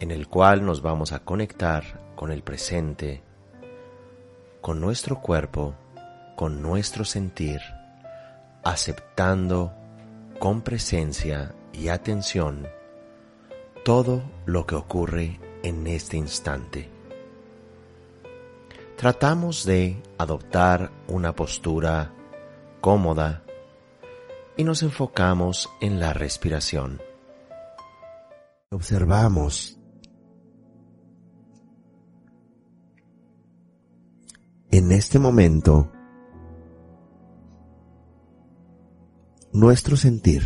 en el cual nos vamos a conectar con el presente, con nuestro cuerpo, con nuestro sentir, aceptando con presencia y atención todo lo que ocurre en este instante. Tratamos de adoptar una postura cómoda y nos enfocamos en la respiración. Observamos en este momento nuestro sentir.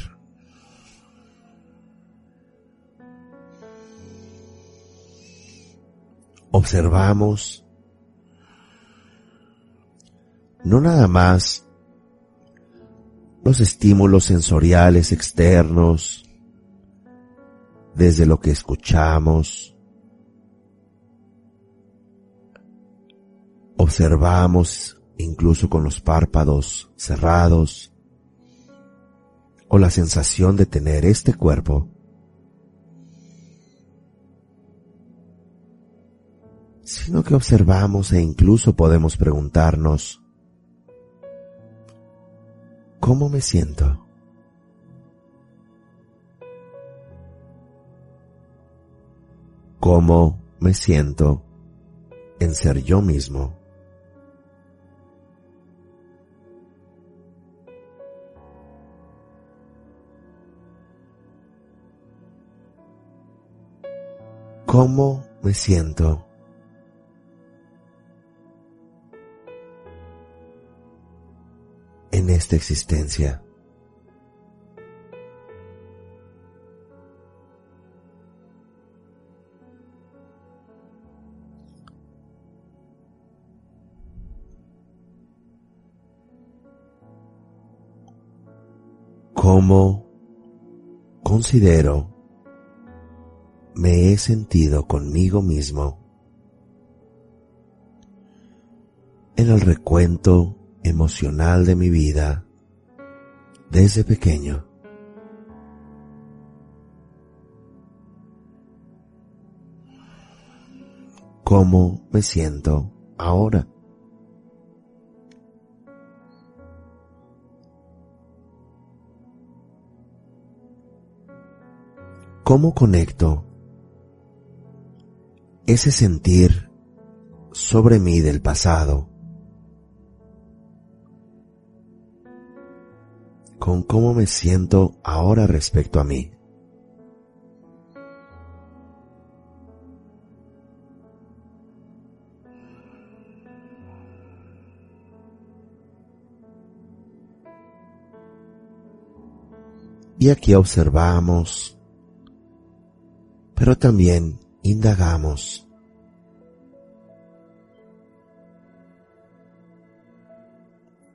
Observamos no nada más los estímulos sensoriales externos, desde lo que escuchamos, observamos incluso con los párpados cerrados, o la sensación de tener este cuerpo, sino que observamos e incluso podemos preguntarnos, ¿cómo me siento? ¿Cómo me siento en ser yo mismo? ¿Cómo me siento? en esta existencia. ¿Cómo considero me he sentido conmigo mismo en el recuento emocional de mi vida desde pequeño. ¿Cómo me siento ahora? ¿Cómo conecto ese sentir sobre mí del pasado con cómo me siento ahora respecto a mí. Y aquí observamos, pero también indagamos.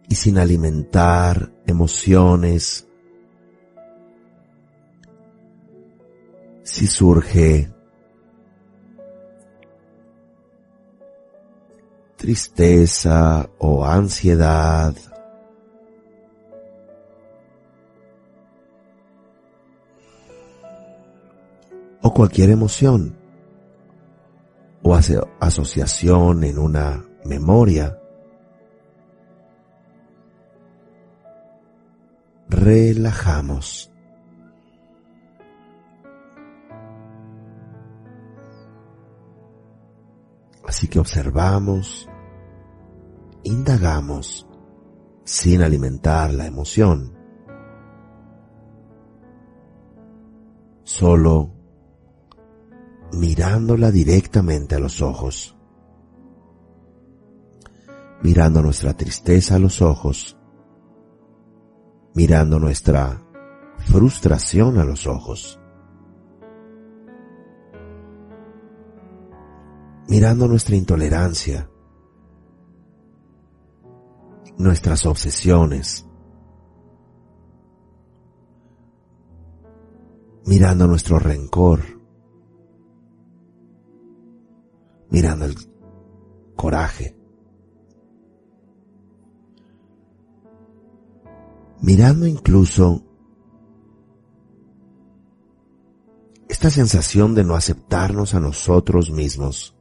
Y sin alimentar emociones, si surge tristeza o ansiedad, o cualquier emoción o asociación en una memoria, relajamos. Así que observamos, indagamos sin alimentar la emoción, solo mirándola directamente a los ojos, mirando nuestra tristeza a los ojos, mirando nuestra frustración a los ojos. mirando nuestra intolerancia, nuestras obsesiones, mirando nuestro rencor, mirando el coraje, mirando incluso esta sensación de no aceptarnos a nosotros mismos.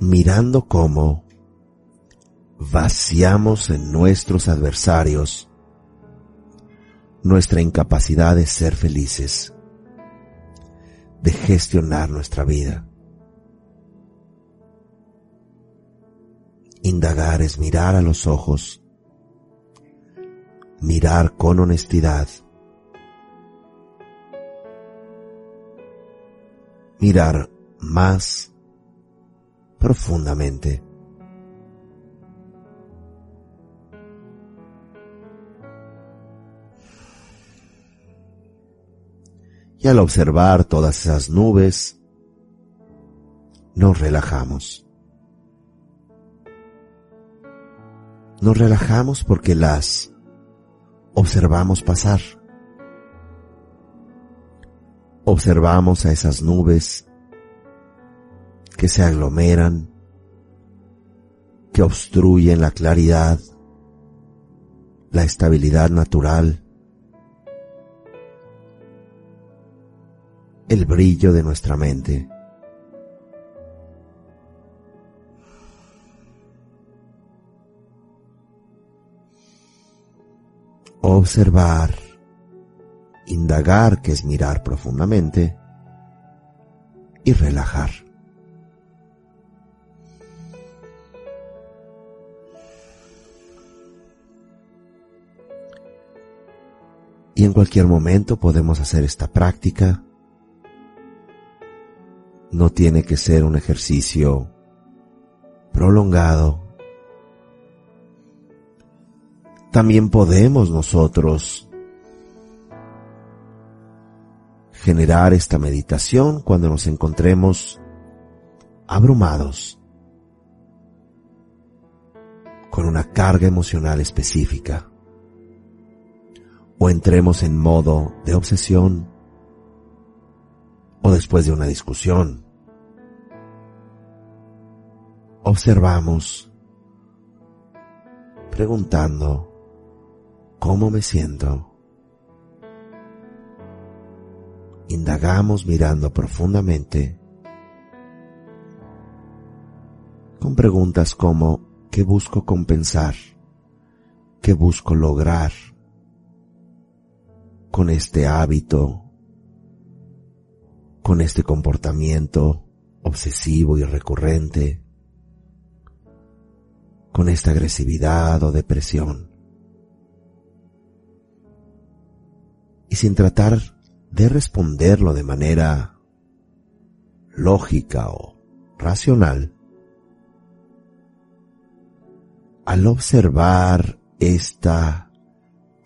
Mirando cómo vaciamos en nuestros adversarios nuestra incapacidad de ser felices, de gestionar nuestra vida. Indagar es mirar a los ojos, mirar con honestidad, mirar más profundamente. Al observar todas esas nubes, nos relajamos. Nos relajamos porque las observamos pasar. Observamos a esas nubes que se aglomeran, que obstruyen la claridad, la estabilidad natural, el brillo de nuestra mente. observar, indagar, que es mirar profundamente, y relajar. Y en cualquier momento podemos hacer esta práctica. No tiene que ser un ejercicio prolongado también podemos nosotros generar esta meditación cuando nos encontremos abrumados con una carga emocional específica o entremos en modo de obsesión o después de una discusión. Observamos preguntando ¿Cómo me siento? Indagamos mirando profundamente con preguntas como ¿qué busco compensar? ¿Qué busco lograr con este hábito? con este comportamiento obsesivo y recurrente, con esta agresividad o depresión. y sin tratar de responderlo de manera lógica o racional, al observar esta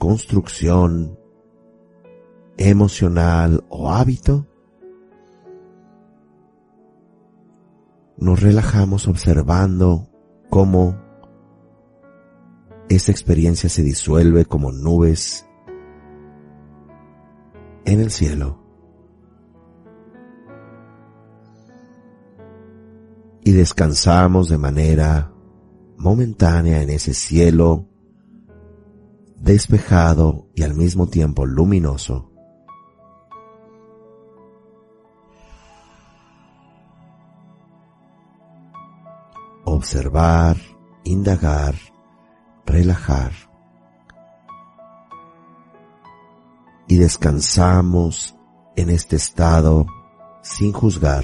construcción emocional o hábito, nos relajamos observando cómo esta experiencia se disuelve como nubes en el cielo. Y descansamos de manera momentánea en ese cielo despejado y al mismo tiempo luminoso. Observar, indagar, relajar. y descansamos en este estado sin juzgar,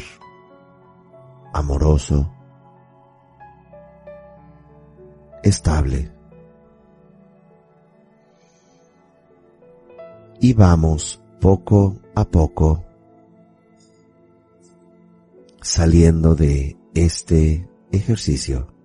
amoroso, estable. Y vamos poco a poco saliendo de este ejercicio.